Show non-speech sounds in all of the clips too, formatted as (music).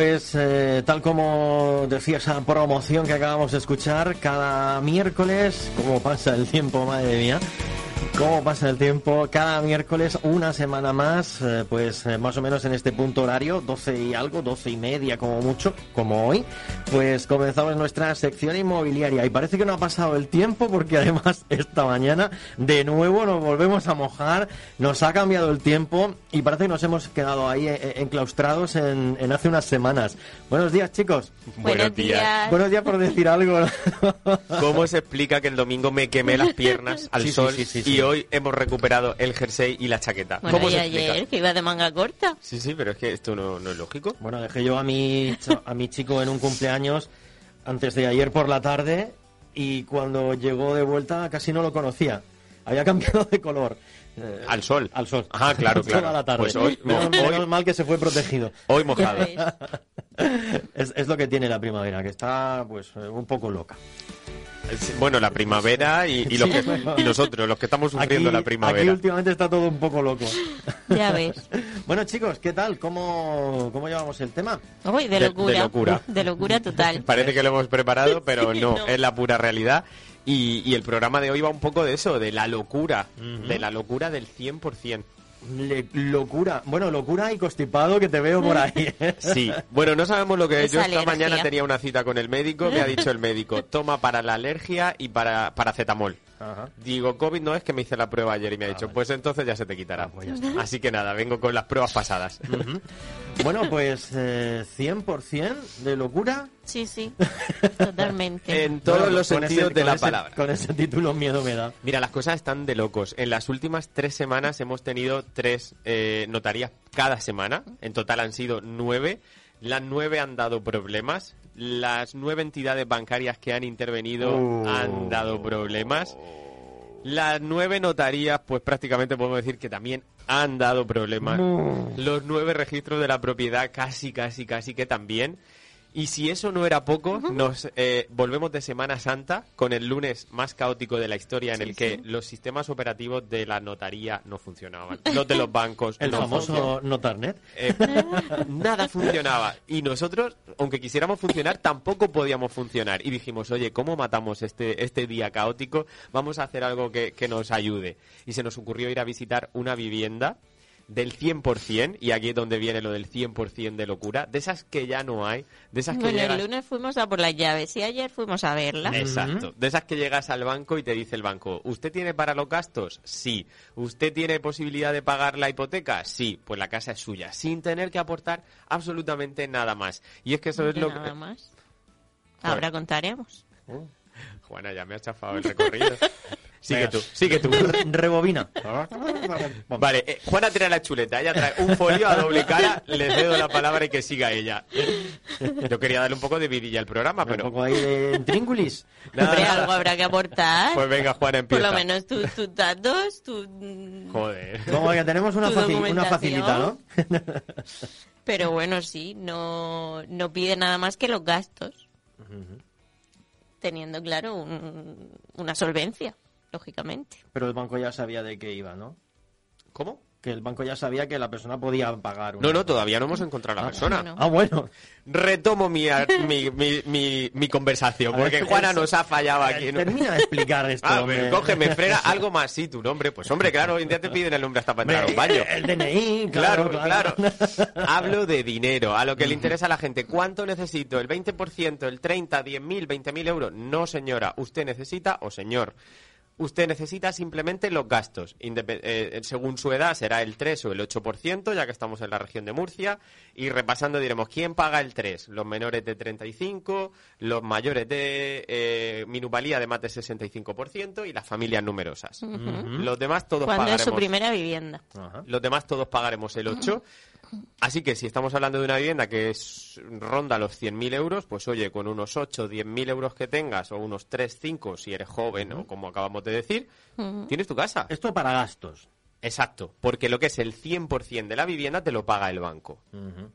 Pues eh, tal como decía esa promoción que acabamos de escuchar, cada miércoles, como pasa el tiempo, madre mía, cómo pasa el tiempo, cada miércoles una semana más, eh, pues eh, más o menos en este punto horario, 12 y algo, 12 y media como mucho, como hoy, pues comenzamos nuestra sección inmobiliaria y parece que no ha pasado el tiempo porque además (laughs) esta mañana de nuevo nos volvemos a mojar, nos ha cambiado el tiempo y parece que nos hemos quedado ahí eh, enclaustrados en, en hace unas semanas. Buenos días chicos. Buenos días. Buenos días por decir algo. ¿Cómo se explica que el domingo me quemé las piernas al Sí, sí, sol sí, sí, y sí. Hoy hemos recuperado el jersey y la chaqueta? Bueno, ¿Cómo y se explica? ayer, que iba de manga corta. Sí, sí, pero es que esto no, no es lógico. Bueno, dejé yo a mi, a mi chico en un cumpleaños antes de ayer por la tarde y cuando llegó de vuelta casi no lo conocía. Había (laughs) cambiado de color. Eh, Al sol. Al sol. Ajá, claro, (laughs) claro. Toda la tarde. Pues hoy- menos, hoy- menos mal que se fue protegido. Hoy mojado. (laughs) Es, es lo que tiene la primavera, que está pues eh, un poco loca. Bueno, la primavera y, y, los Sí, que- y nosotros, los que estamos sufriendo Aquí, la aquí primavera. últimamente está todo un poco loco. Ya ves. (laughs) Bueno, chicos, ¿qué tal? ¿Cómo, cómo llevamos el tema? Uy, de De- de locura. locura. (laughs) De locura total. (laughs) Parece que lo hemos preparado, pero no. es la pura realidad. Y, y el programa de hoy va un poco de eso, de la locura, de la locura del 100%. Le- locura. Bueno, locura y constipado que te veo por ahí. (laughs) ¿eh? Sí, bueno, no sabemos lo que es. Yo esta alergia. mañana tenía una cita con el médico, me ha dicho el médico, (laughs) toma para la alergia y para paracetamol. Ajá. Digo, COVID no es que me hice la prueba ayer y me ha dicho, pues entonces ya se te quitará. Ah, pues. Así que nada, vengo con las pruebas pasadas. (laughs) Bueno, pues eh, 100% de locura. Sí, sí. (laughs) Totalmente. en todos Bueno, los sentidos ese- de la ese- palabra. Con ese título miedo me da. Mira, las cosas están de locos. En las últimas tres semanas hemos tenido tres eh, notarías cada semana. En total han sido nueve. Las nueve han dado problemas. Las nueve entidades bancarias que han intervenido Oh. han dado problemas. Las nueve notarías, pues prácticamente podemos decir que también han dado problemas. No. Los nueve registros de la propiedad casi, casi, casi que también. Y si eso no era poco, nos eh, volvemos de Semana Santa con el lunes más caótico de la historia en el que los sistemas operativos de la notaría no funcionaban. Los de los bancos El no famoso. Notarnet. Eh, nada funcionaba. Y nosotros, aunque quisiéramos funcionar, tampoco podíamos funcionar. Y dijimos, oye, ¿cómo matamos este, este día caótico? Vamos a hacer algo que, que nos ayude. Y se nos ocurrió ir a visitar una vivienda del 100%, y aquí es donde viene lo del 100% de locura, de esas que ya no hay, de esas que Bueno, llegas... el lunes fuimos a por las llaves y ayer fuimos a verla. Exacto. De esas que llegas al banco y te dice el banco, ¿usted tiene para los gastos? Sí. ¿Usted tiene posibilidad de pagar la hipoteca? Sí. Pues la casa es suya, sin tener que aportar absolutamente nada más. Y es que eso es lo nada que... más. Ahora contaremos. Juana, ya me ha chafado el recorrido. (laughs) sigue tú, sigue tú. Re- Rebobina. (laughs) Vale, eh, Juana trae la chuleta, ella trae un folio a doble cara, le cedo la palabra y que siga ella. Yo quería darle un poco de vidilla al programa, Un pero... poco ahí de intríngulis. nada, Hombre, algo habrá que aportar. Pues venga, Juana, por empieza. lo menos tus datos, tu... mm, Joder. Como que tenemos una, facil- facilita, ¿no? Pero bueno, sí, no, no pide nada más que los gastos. Teniendo, claro, un- una solvencia, lógicamente. Pero el banco ya sabía de qué iba, ¿no? ¿Cómo? Que el banco ya sabía que la persona podía pagar. una- No, no, todavía no hemos encontrado a la Ah, persona. no. Ah, bueno. Retomo mi, mi, mi, mi, mi conversación, ver, porque Juana nos ha fallado aquí. ¿no? Termina de explicar (laughs) esto. Ah, hombre. cógeme, frena algo más, sí, tu nombre. Pues hombre, claro, hoy en día te piden el nombre hasta para entrar a un baño. El DNI, Claro, claro, claro. (laughs) Hablo de dinero, a lo que le interesa a la gente. ¿Cuánto necesito? ¿El 20%, el 30, 10.000, 20.000 euros? No, señora. Usted necesita, o señor, usted necesita simplemente los gastos. Indepe- eh, según su edad será el 3 o el 8%, ya que estamos en la región de Murcia. Y repasando diremos, ¿quién paga el 3? Los menores de 35, los mayores de eh, minusvalía de más de 65% y las familias numerosas. Los demás todos Cuando es pagaremos. su primera vivienda. Los demás todos pagaremos el 8. (laughs) Así que si estamos hablando de una vivienda que es, ronda los 100.000 euros, pues oye, con unos 8, 10.000 euros que tengas, o unos 3, 5 si eres joven, o como acabamos de decir, tienes tu casa. Esto para gastos. Exacto, porque lo que es el 100% de la vivienda te lo paga el banco.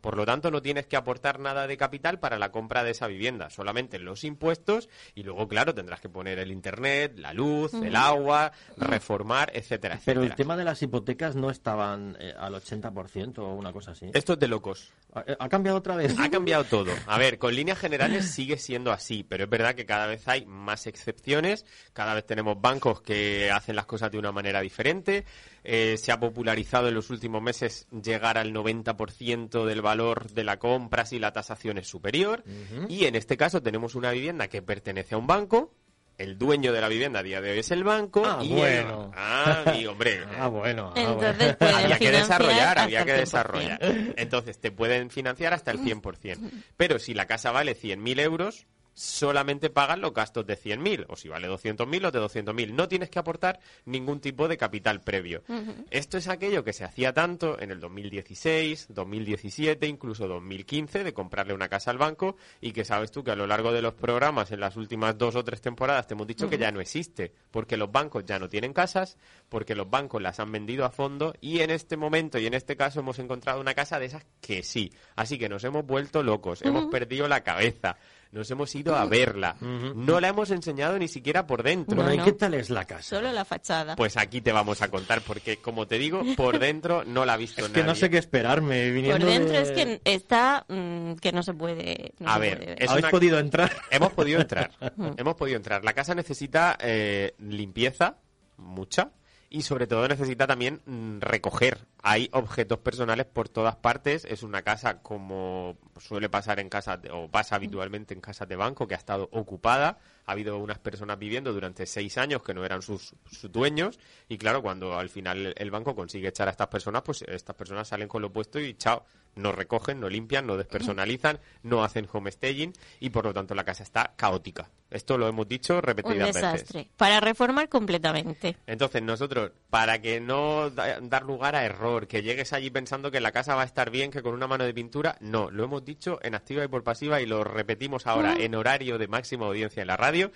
Por lo tanto, no tienes que aportar nada de capital para la compra de esa vivienda, solamente los impuestos y luego, claro, tendrás que poner el internet, la luz, el agua, reformar, etcétera, Pero el etcétera. tema de las hipotecas no estaban eh, al 80% o una cosa así. Esto es de locos. ¿Ha, ha cambiado otra vez? Ha cambiado todo. (laughs) A ver, con líneas generales sigue siendo así, pero es verdad que cada vez hay más excepciones, cada vez tenemos bancos que hacen las cosas de una manera diferente. Eh, se ha popularizado en los últimos meses llegar al 90% del valor de la compra si la tasación es superior. Y en este caso tenemos una vivienda que pertenece a un banco. El dueño de la vivienda a día de hoy es el banco. Ah, y el- bueno. Ah, y hombre. (laughs) Ah, bueno. ah, Entonces bueno. (laughs) había que desarrollar, había que 100%. desarrollar. Entonces te pueden financiar hasta el 100%. (laughs) Pero si la casa vale 100.000 euros, solamente pagan los gastos de 100.000. O si vale 200.000, los de 200.000. No tienes que aportar ningún tipo de capital previo. Esto es aquello que se hacía tanto en el 2016, 2017, incluso 2015, de comprarle una casa al banco y que sabes tú que a lo largo de los programas, en las últimas dos o tres temporadas, te hemos dicho que ya no existe. Porque los bancos ya no tienen casas, porque los bancos las han vendido a fondo y en este momento y en este caso hemos encontrado una casa de esas que sí. Así que nos hemos vuelto locos, hemos perdido la cabeza, nos hemos ido a verla. No la hemos enseñado ni siquiera por dentro. Bueno, ¿y No, qué tal es la casa? Solo la fachada. Pues aquí te vamos a contar, porque como te digo, por (laughs) dentro no la ha visto es que no sé qué esperarme. Viniendo Por dentro de- es que está mm, que no se puede. no A se ver, puede es ¿Habéis una- podido entrar? Hemos podido entrar. (laughs) Hemos podido entrar. La casa necesita eh, limpieza, mucha, y sobre todo necesita también mm, recoger. Hay objetos personales por todas partes. Es una casa como suele pasar en casa o pasa habitualmente en casas de banco que ha estado ocupada. Ha habido unas personas viviendo durante seis años que no eran sus, sus dueños y claro, cuando al final el banco consigue echar a estas personas, pues estas personas salen con lo puesto y chao, no recogen, no limpian, no despersonalizan, no hacen homestaging y por lo tanto la casa está caótica. Esto lo hemos dicho Un repetidas veces. desastre. Para reformar completamente. Entonces nosotros, para que no da- dar lugar a error, que llegues allí pensando que la casa va a estar bien, que con una mano de pintura, no, lo hemos dicho en activa y por pasiva y lo repetimos ahora en horario de máxima audiencia en la radio.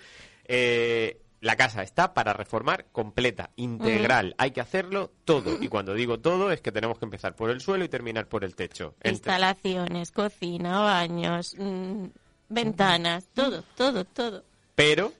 Eh, la casa está para reformar completa, integral. Hay que hacerlo todo. Y cuando digo todo es que tenemos que empezar por el suelo y terminar por el techo. Entre- Instalaciones, cocina, baños, mm, ventanas, todo, todo, todo. Pero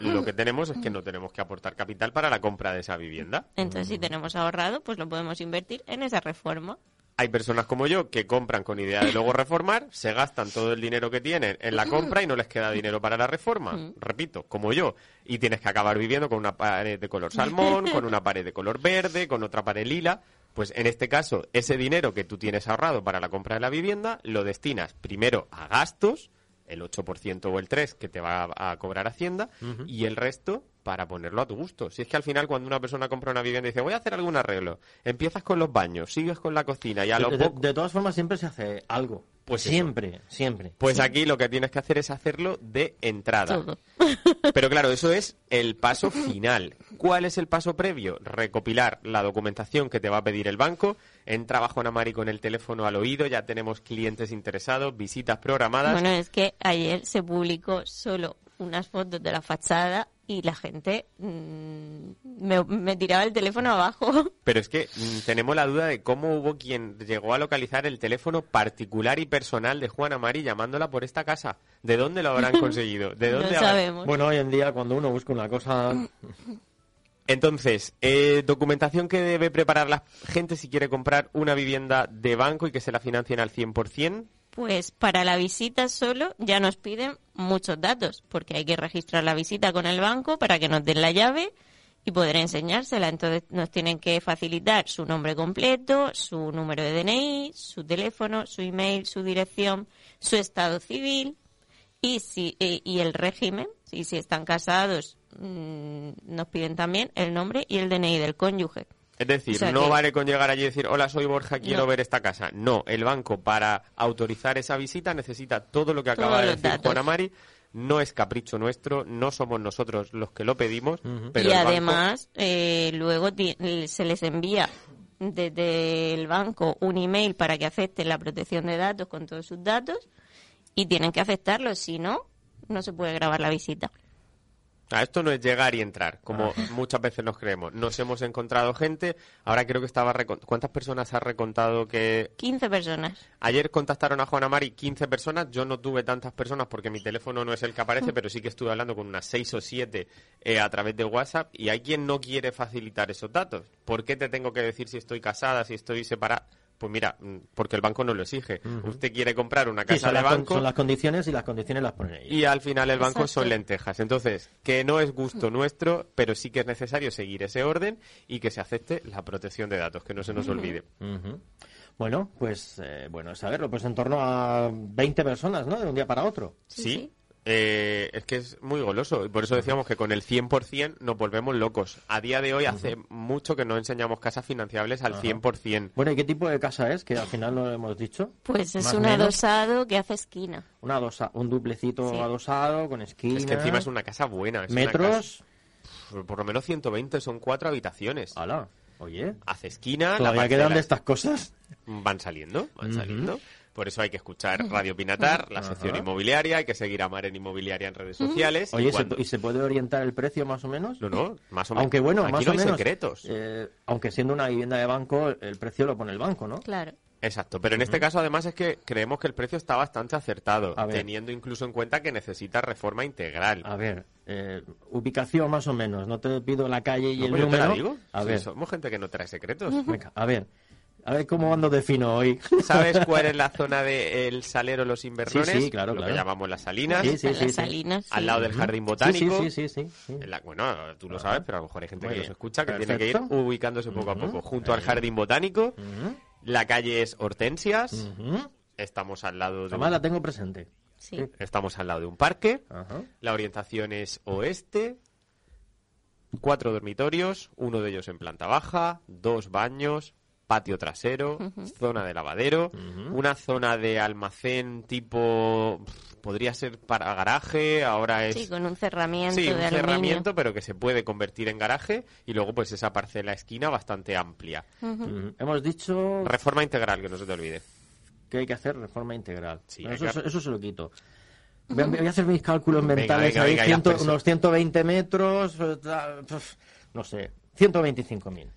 lo que tenemos es que no tenemos que aportar capital para la compra de esa vivienda. Entonces, si tenemos ahorrado, pues lo podemos invertir en esa reforma. Hay personas como yo que compran con idea de luego reformar, se gastan todo el dinero que tienen en la compra y no les queda dinero para la reforma. Repito, como yo. Y tienes que acabar viviendo con una pared de color salmón, con una pared de color verde, con otra pared lila. Pues en este caso, ese dinero que tú tienes ahorrado para la compra de la vivienda, lo destinas primero a gastos, el 8% o el 3% que te va a, a cobrar Hacienda, y el resto para ponerlo a tu gusto. Si es que al final cuando una persona compra una vivienda y dice voy a hacer algún arreglo, empiezas con los baños, sigues con la cocina y a lo de, de- poco... de todas formas, siempre se hace algo. Pues eso. siempre, siempre. Pues aquí lo que tienes que hacer es hacerlo de entrada. Todo. (laughs) Pero claro, eso es el paso final. ¿Cuál es el paso previo? Recopilar la documentación que te va a pedir el banco. Entra bajo Namari con el teléfono al oído, ya tenemos clientes interesados, visitas programadas. Bueno, es que ayer se publicó solo unas fotos de la fachada y la gente mm, me, me tiraba el teléfono abajo. (laughs) Pero es que mm, tenemos la duda de cómo hubo quien llegó a localizar el teléfono particular y personal de Juana Mari llamándola por esta casa. ¿De dónde lo habrán (laughs) conseguido? ¿De no dónde habrán- sabemos. Bueno, hoy en día, cuando uno busca una cosa. (laughs) Entonces, eh, documentación que debe preparar la gente si quiere comprar una vivienda de banco y que se la financien al 100%. Pues para la visita solo ya nos piden muchos datos, porque hay que registrar la visita con el banco para que nos den la llave y poder enseñársela. Entonces nos tienen que facilitar su nombre completo, su número de DNI, su teléfono, su email, su dirección, su estado civil y, si, eh, y el régimen. Y si están casados, mm, nos piden también el nombre y el DNI del cónyuge. Es decir, O sea no que- vale con llegar allí y decir, hola, soy Borja, quiero No. ver esta casa. No, el banco para autorizar esa visita necesita todo lo que Todos acaba de decir datos. Juana Mari. No es capricho nuestro, no somos nosotros los que lo pedimos, pero y el banco- además, eh, luego ti- se les envía desde el banco un email para que acepten la protección de datos con todos sus datos y tienen que aceptarlo, si no, no se puede grabar la visita. A esto no es llegar y entrar, como muchas veces nos creemos. Nos hemos encontrado gente, ahora creo que estaba... ¿Cuántas personas has recontado que 15 personas. Ayer contactaron a Juana Mari 15 personas. Yo no tuve tantas personas porque mi teléfono no es el que aparece, (laughs) pero sí que estuve hablando con unas 6 o 7 eh, a través de WhatsApp. Y hay quien no quiere facilitar esos datos. ¿Por qué te tengo que decir si estoy casada, si estoy separada? Pues mira, mm, porque el banco no lo exige. Usted quiere comprar una casa son, de con- banco son las condiciones y las condiciones las ponen ellos. y al final el banco Exacto. son lentejas. Entonces, que no es gusto nuestro, pero sí que es necesario seguir ese orden y que se acepte la protección de datos, que no se nos olvide. Bueno, pues eh, bueno, saberlo, pues en torno a 20 personas, ¿no? De un día para otro. Sí. Eh, es que es muy goloso y por eso decíamos que con el 100% nos volvemos locos. A día de hoy hace mucho que no enseñamos casas financiables al 100%. Bueno, ¿y qué tipo de casa es? Que al final no lo hemos dicho. Pues es Más un menos. adosado que hace esquina. Una adosa- un duplecito Sí. adosado con esquina. Es que encima es una casa buena. es una metros. casa- por lo menos 120, son cuatro habitaciones. Hala, oye. Hace esquina, la Todavía parcela quedan de estas cosas. van saliendo, van saliendo. Por eso hay que escuchar Radio Pinatar, la sección Ajá. inmobiliaria, hay que seguir a Maren Inmobiliaria en redes sociales. y Oye, ¿se, cuando- ¿y se puede orientar el precio más o menos? No, no, más o menos. Aunque bueno, Aquí más no o hay menos. secretos. eh, aunque siendo una vivienda de banco, el precio lo pone el banco, ¿no? Claro. Exacto, pero en este caso además es que creemos que el precio está bastante acertado, teniendo incluso en cuenta que necesita reforma integral. A ver, eh, ubicación más o menos. No te pido la calle y No, el pues yo te número. la digo. A Sí, ver, somos gente que no trae secretos. venga, a ver. A ver cómo ando de fino hoy. (laughs) ¿Sabes cuál es la zona del Salero Los Invernones? Sí, sí, claro, Lo claro. que llamamos las Salinas, Sí, sí, las sí. salinas. al lado del Jardín Botánico. Sí, sí, sí. sí, sí. En la- bueno, tú lo sabes, pero a lo mejor hay gente Muy que nos bien. escucha que tiene que ir ubicándose poco a poco. Junto al. Jardín Botánico, la calle es Hortensias, estamos al lado de Además un, la tengo presente. Sí. estamos al lado de un parque. Ajá. La orientación es oeste. Cuatro dormitorios, uno de ellos en planta baja, dos baños, patio trasero, zona de lavadero, una zona de almacén tipo podría ser para garaje, ahora es Sí, con un cerramiento Sí, de un aluminio. cerramiento, pero que se puede convertir en garaje y luego pues esa parcela esquina bastante amplia. Hemos dicho Reforma integral, que no se te olvide. que hay que hacer reforma integral. Sí, Bueno, eso, que- eso se lo quito. Voy a, hacer mis cálculos Venga, mentales. venga, venga, ya, ciento- pero eso- unos 120 metros, eh, no sé, 125.000.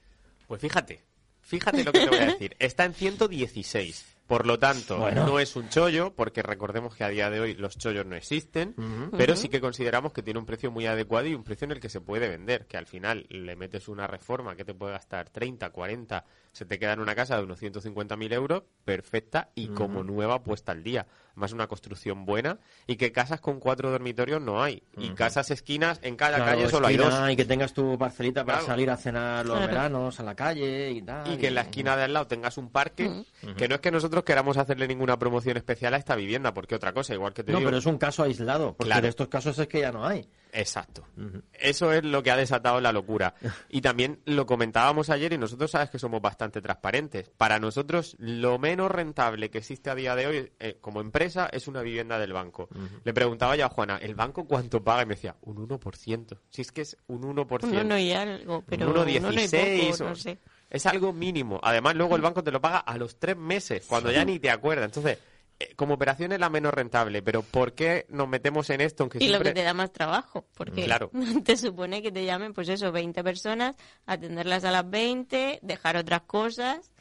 Pues fíjate, fíjate lo que te voy a decir. Está en 116. Por lo tanto, Bueno. no es un chollo, porque recordemos que a día de hoy los chollos no existen, pero sí que consideramos que tiene un precio muy adecuado y un precio en el que se puede vender, que al final le metes una reforma que te puede gastar 30, 40, se te queda en una casa de unos 150.000 euros, perfecta y como nueva puesta al día. Más una construcción buena y que casas con cuatro dormitorios no hay. Y casas esquinas, en cada Claro, calle solo hay dos. Y que tengas tu parcelita para Claro. salir a cenar los veranos a la calle y tal. y que en la esquina de al lado tengas un parque, que no es que nosotros queramos hacerle ninguna promoción especial a esta vivienda, porque otra cosa, igual que te No, digo. pero es un caso aislado, porque Claro. de estos casos es que ya no hay. Exacto. Eso es lo que ha desatado la locura. (laughs) Y también lo comentábamos ayer y nosotros sabes que somos bastante transparentes. Para nosotros lo menos rentable que existe a día de hoy eh, como empresa es una vivienda del banco. Le preguntaba yo a Juana, ¿el banco cuánto paga? Y me decía, un 1%. Si es que es un 1%. Un uno y algo, pero Un uno y 1,16 poco, o- no sé. Es algo mínimo. Además, luego el banco te lo paga a los tres meses, cuando ya ni te acuerdas. Entonces, eh, como operación es la menos rentable, pero ¿por qué nos metemos en esto? Aunque Y lo que te da más trabajo, porque Claro. (laughs) te supone que te llamen, pues eso, 20 personas, atenderlas a las 20, dejar otras cosas.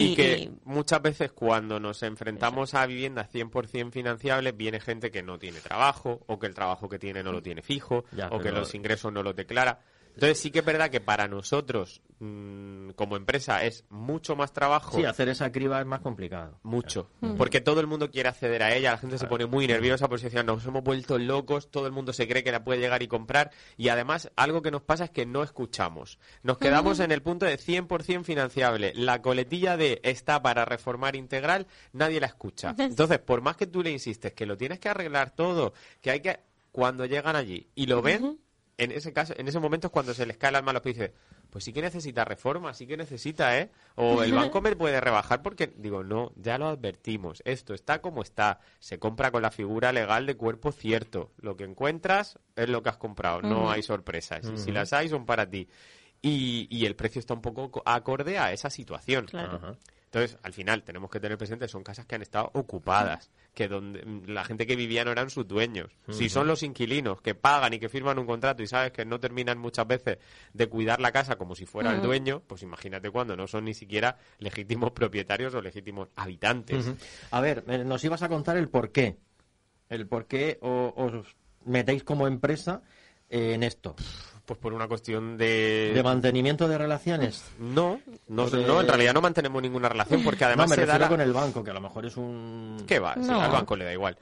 Y que muchas veces cuando nos enfrentamos a viviendas 100% financiables, viene gente que no tiene trabajo, o que el trabajo que tiene no lo tiene fijo, Ya, o que los ingresos no los declara. Entonces sí que es verdad que para nosotros, mm, como empresa, es mucho más trabajo. Sí, hacer esa criba es más complicado. Mucho. Porque todo el mundo quiere acceder a ella, la gente se pone muy nerviosa porque se dice, nos hemos vuelto locos, todo el mundo se cree que la puede llegar y comprar. Y además, algo que nos pasa es que no escuchamos. Nos quedamos en el punto de 100% financiable. La coletilla de está para reformar integral, nadie la escucha. (laughs) Entonces, por más que tú le insistes que lo tienes que arreglar todo, que hay que... Cuando llegan allí y lo ven, en ese caso, en ese momento es cuando se les cae el alma a los pies y dice, pues sí que necesita reforma, sí que necesita, ¿eh? O el banco me puede rebajar porque, digo, no, ya lo advertimos, esto está como está, se compra con la figura legal de cuerpo cierto, lo que encuentras es lo que has comprado, no hay sorpresas, y si las hay son para ti. Y, y el precio está un poco co- acorde a esa situación. Claro. Entonces, al final, tenemos que tener presente, son casas que han estado ocupadas, que donde la gente que vivía no eran sus dueños. Si son los inquilinos que pagan y que firman un contrato y sabes que no terminan muchas veces de cuidar la casa como si fuera el dueño, pues imagínate cuando no son ni siquiera legítimos propietarios o legítimos habitantes. A ver, eh, nos ibas a contar el por qué. El por qué os metéis como empresa en esto. Pues por una cuestión de... ¿De mantenimiento de relaciones? No, no, De- no, en realidad no mantenemos ninguna relación porque además no, me se da la- con el banco, que a lo mejor es un... ¿Qué va? Sí, al banco le da igual.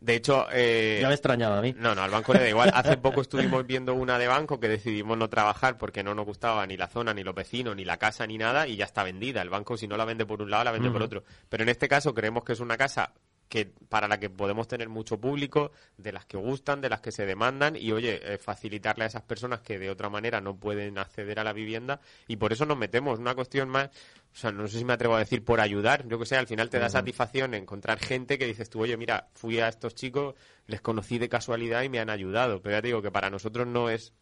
De hecho, eh, Ya me extrañaba a mí. No, no, al banco le da igual. Hace poco estuvimos viendo una de banco que decidimos no trabajar porque no nos gustaba ni la zona, ni los vecinos, ni la casa, ni nada, y ya está vendida. El banco, si no la vende por un lado, la vende por otro. Pero en este caso creemos que es una casa que para la que podemos tener mucho público, de las que gustan, de las que se demandan, y oye, eh, facilitarle a esas personas que de otra manera no pueden acceder a la vivienda, y por eso nos metemos. Una cuestión más, o sea, no sé si me atrevo a decir por ayudar, yo que sé, al final te da satisfacción encontrar gente que dices tú, oye, mira, fui a estos chicos, les conocí de casualidad y me han ayudado, pero ya te digo que para nosotros no es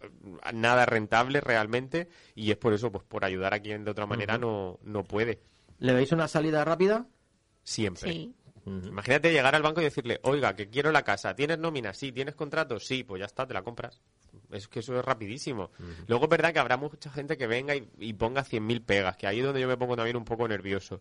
eh, nada rentable realmente y es por eso, pues por ayudar a quien de otra manera no, no puede. ¿Le veis una salida rápida? Siempre. Sí. Imagínate llegar al banco y decirle, oiga, que quiero la casa, ¿tienes nómina? Sí, ¿tienes contrato? Sí, pues ya está, te la compras. Es que eso es rapidísimo. Luego es verdad que habrá mucha gente que venga y, y ponga 100.000 pegas, que ahí es donde yo me pongo también un poco nervioso.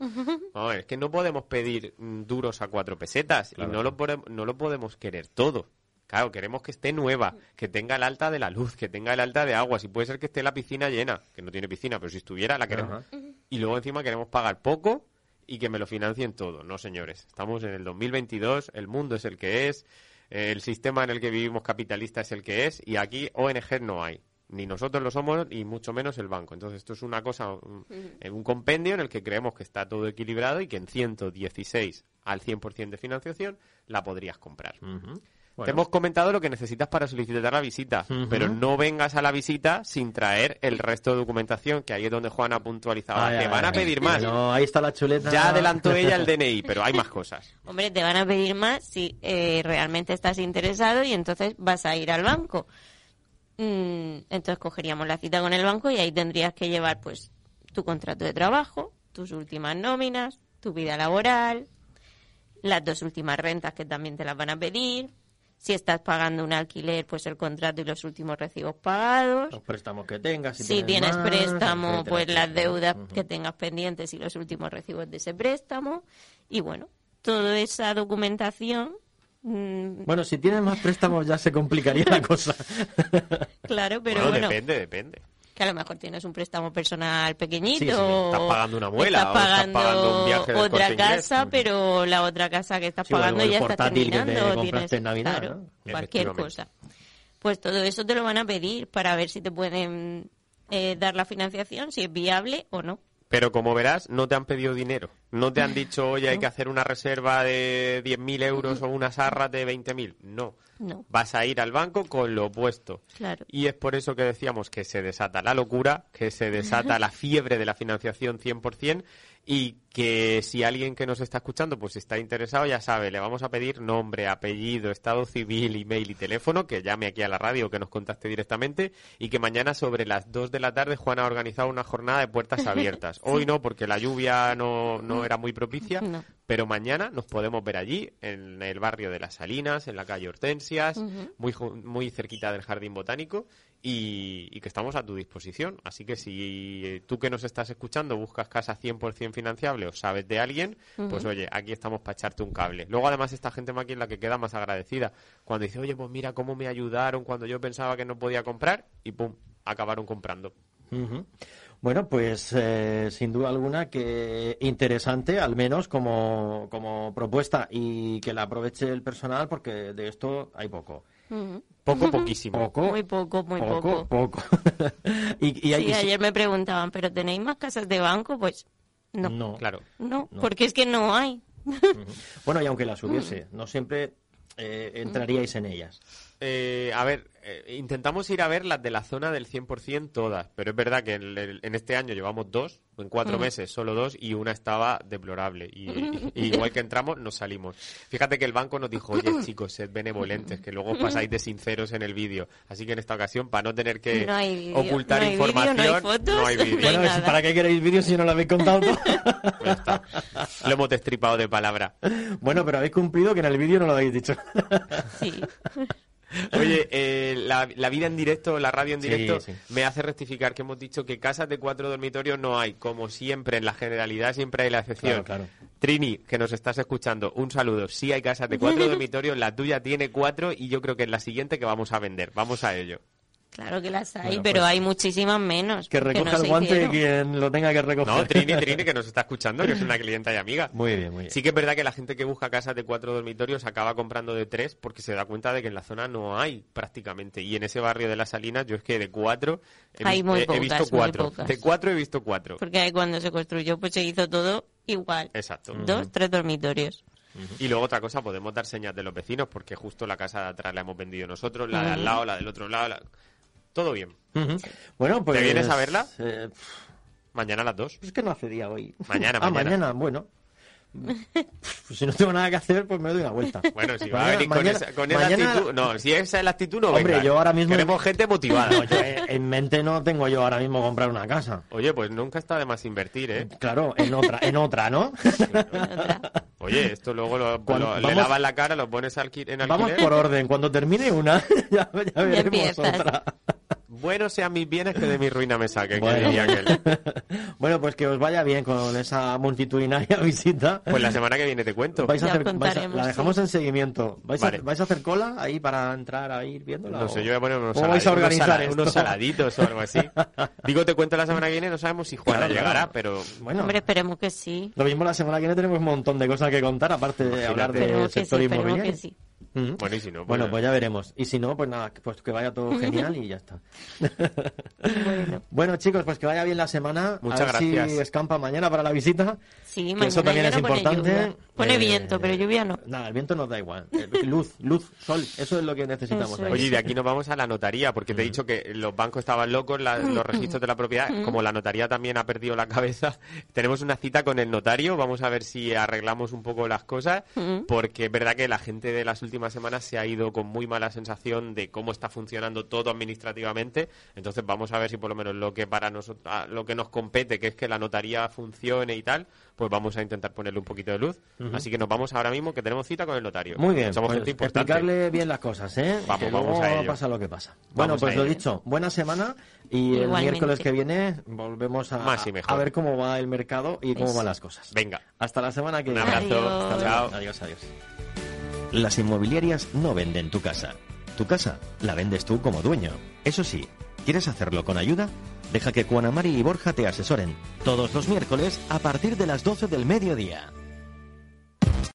Es que no podemos pedir mm, duros a cuatro pesetas y no lo, no lo podemos querer todo. Claro, queremos que esté nueva, que tenga el alta de la luz, que tenga el alta de agua. Si puede ser que esté la piscina llena, que no tiene piscina, pero si estuviera, la queremos. Y luego encima queremos pagar poco y que me lo financien todo. No, señores. Estamos en el 2022, el mundo es el que es, el sistema en el que vivimos capitalista es el que es y aquí ONG no hay. Ni nosotros lo somos, y mucho menos el banco. Entonces, esto es una cosa, un, eh, un compendio en el que creemos que está todo equilibrado y que en 116 al 100% de financiación la podrías comprar. Te hemos comentado lo que necesitas para solicitar la visita, pero no vengas a la visita sin traer el resto de documentación, que ahí es donde Juan ha puntualizado. Ay, Te ay, van a ay. pedir más. No, ahí está la chuleta. Ya adelantó ella el DNI, pero hay más cosas. (laughs) Hombre, te van a pedir más si eh, realmente estás interesado y entonces vas a ir al banco. Mm, entonces cogeríamos la cita con el banco y ahí tendrías que llevar pues tu contrato de trabajo, tus últimas nóminas, tu vida laboral, las dos últimas rentas que también te las van a pedir. Si estás pagando un alquiler, pues el contrato y los últimos recibos pagados. Los préstamos que tengas. Si tienes más, préstamo, etcétera, pues las deudas que tengas pendientes y los últimos recibos de ese préstamo. Y bueno, toda esa documentación, mm, Bueno, si tienes más préstamos ya se complicaría la cosa. (laughs) claro, pero bueno, bueno, depende, depende. Que a lo mejor tienes un préstamo personal pequeñito. Sí, sí, estás pagando una muela, estás o estás pagando un viaje otra Inglés. casa, pero la otra casa que estás Sí, pagando el ya está que te terminando. compraste tienes, en Navidad, claro, ¿no? cualquier cosa. Pues todo eso te lo van a pedir para ver si te pueden eh, dar la financiación, si es viable o no. Pero como verás, no te han pedido dinero. No te han dicho, oye, hay que hacer una reserva de 10.000 euros o unas arras de 20.000. No. No. Vas a ir al banco con lo opuesto. Claro. Y es por eso que decíamos que se desata la locura, que se desata la fiebre de la financiación 100% y que si alguien que nos está escuchando pues está interesado, ya sabe, le vamos a pedir nombre, apellido, estado civil, email y teléfono, que llame aquí a la radio que nos contacte directamente y que mañana sobre las 2 de la tarde Juan ha organizado una jornada de puertas (laughs) abiertas. Hoy no, porque la lluvia no, no era muy propicia, No. pero mañana nos podemos ver allí, en el barrio de Las Salinas, en la calle Hortensias, muy, ju- muy cerquita del Jardín Botánico, y, y que estamos a tu disposición. Así que si eh, tú que nos estás escuchando buscas casa 100% financiable o sabes de alguien, pues oye, aquí estamos para echarte un cable. Luego además esta gente más es la que queda más agradecida. Cuando dice, oye, pues mira cómo me ayudaron cuando yo pensaba que no podía comprar, y pum, acabaron comprando. Bueno, pues eh, sin duda alguna que interesante, al menos como, como propuesta, y que la aproveche el personal porque de esto hay poco. Poco, (laughs) poquísimo. Poco, Muy poco, muy poco. poco. (laughs) y, y hay- Sí, y si- ayer me preguntaban, ¿pero tenéis más casas de banco? Pues no, no, no. Claro. No. porque es que no hay. Bueno, y aunque las (laughs) hubiese, no siempre eh, entraríais en ellas. Eh, a ver, eh, intentamos ir a ver las de la zona del 100% todas, pero es verdad que en, este año llevamos dos, en cuatro meses solo dos, y una estaba deplorable. Y, y- y igual que entramos, nos salimos. Fíjate que el banco nos dijo, oye chicos, sed benevolentes, que luego os pasáis de sinceros en el vídeo. Así que en esta ocasión, para no tener que No hay ocultar no hay información, no hay fotos, no hay vídeo. no (laughs) hay Bueno, nada. ¿para qué queréis vídeos si no lo habéis contado todo? Pues (laughs) está. Lo hemos destripado de palabra. bueno, pero habéis cumplido que en el vídeo no lo habéis dicho. Sí. (laughs) Oye, eh, la, la vida en directo, la radio en Sí, directo, sí. me hace rectificar que hemos dicho que casas de cuatro dormitorios no hay. Como siempre, en la generalidad siempre hay la excepción. Claro, claro. Trini, que nos estás escuchando, un saludo. Sí hay casas de cuatro (laughs) dormitorios, la tuya tiene cuatro y yo creo que es la siguiente que vamos a vender. Vamos a ello. Claro que las hay, Bueno, pero pues, hay muchísimas menos. Que recoja no el guante hicieron. quien lo tenga que recoger. No, Trini, Trini, que nos está escuchando, que es una clienta y amiga. Muy bien, muy bien. Sí que es verdad que la gente que busca casas de cuatro dormitorios acaba comprando de tres porque se da cuenta de que en la zona no hay prácticamente. Y en ese barrio de las Salinas yo es que de cuatro he, Hay muy he- he pocas, visto muy cuatro. pocas. De cuatro he visto cuatro. Porque ahí cuando se construyó, pues se hizo todo igual. Exacto. Dos, tres dormitorios. Y luego otra cosa, podemos dar señas de los vecinos porque justo la casa de atrás la hemos vendido nosotros, la de al lado, la del otro lado, la- todo bien. Bueno, pues... ¿Te vienes a verla? eh, Mañana a las dos. es que no hace día hoy. Mañana, ah, mañana. mañana, bueno. Pues si no tengo nada que hacer, pues me doy una vuelta. Bueno, si va a Mañana- venir con, esa, con esa mañana- actitud... No, si esa es la actitud, no Hombre, venga. yo ahora mismo- Queremos gente motivada. No, yo, eh, en mente no tengo yo ahora mismo comprar una casa. Oye, pues nunca está de más invertir, ¿eh? Claro, en otra, en otra, ¿no? Oye, esto luego lo, Cuando- lo- le lavas la cara, lo pones en alquiler. Vamos por orden. Cuando termine una, (laughs) ya, ya veremos otra. Buenos sean mis bienes que de mi ruina me saquen, que Bueno. diría aquel. (laughs) Bueno, pues que os vaya bien con esa multitudinaria (laughs) visita. Pues la semana que viene te cuento. Vais a Ya hacer, vais a- contaremos, la dejamos sí. en seguimiento. ¿Vais, Vale. a, ¿Vais a hacer cola ahí para entrar a ir viéndola? No o- sé, yo voy a poner unos, ¿Cómo vais a unos organizar unos saladitos o algo así. (laughs) Digo, te cuento la semana que viene, no sabemos si Juana Claro, claro. llegará, pero Bueno, Hombre, esperemos que sí. lo mismo la semana que viene tenemos un montón de cosas que contar, aparte de Imagínate. hablar del sí, sector inmobiliario. Bueno, y si no, pues, Bueno, pues ya veremos. Y si no, pues nada, pues que vaya todo genial y ya está. Bueno, (laughs) Bueno, chicos, pues que vaya bien la semana. Muchas a ver gracias. si escampa mañana para la visita. sí, Que mañana eso también es no importante. Pone Eh, viento, pero lluvia no. Nada, el viento nos da igual. Eh, Luz, luz, sol, eso es lo que necesitamos. Oye, y de aquí nos vamos a la notaría, porque te he dicho que los bancos estaban locos, la- (laughs) los registros de la propiedad, como la notaría también ha perdido la cabeza, (laughs) tenemos una cita con el notario, vamos a ver si arreglamos un poco las cosas, porque es verdad que la gente de las últimas semanas se ha ido con muy mala sensación de cómo está funcionando todo administrativamente, entonces vamos a ver si por lo menos lo que para nosotros, lo que nos compete, que es que la notaría funcione y tal, pues vamos a intentar ponerle un poquito de luz, así que nos vamos ahora mismo que tenemos cita con el notario. Muy bien, Somos pues gente importante. explicarle bien las cosas, ¿eh? Vamos, que vamos luego a ello. pasa lo que pasa. Bueno, pues lo dicho, buena semana y el miércoles que viene volvemos a, Más y mejor. a ver cómo va el mercado y cómo Eso. van las cosas. Venga. Hasta la semana que Un viene. abrazo. Adiós. Hasta luego. Chao. Adiós, adiós. Las inmobiliarias no venden tu casa. Tu casa la vendes tú como dueño. Eso sí, ¿quieres hacerlo con ayuda? Deja que Juana Mari y Borja te asesoren todos los miércoles a partir de las 12 del mediodía.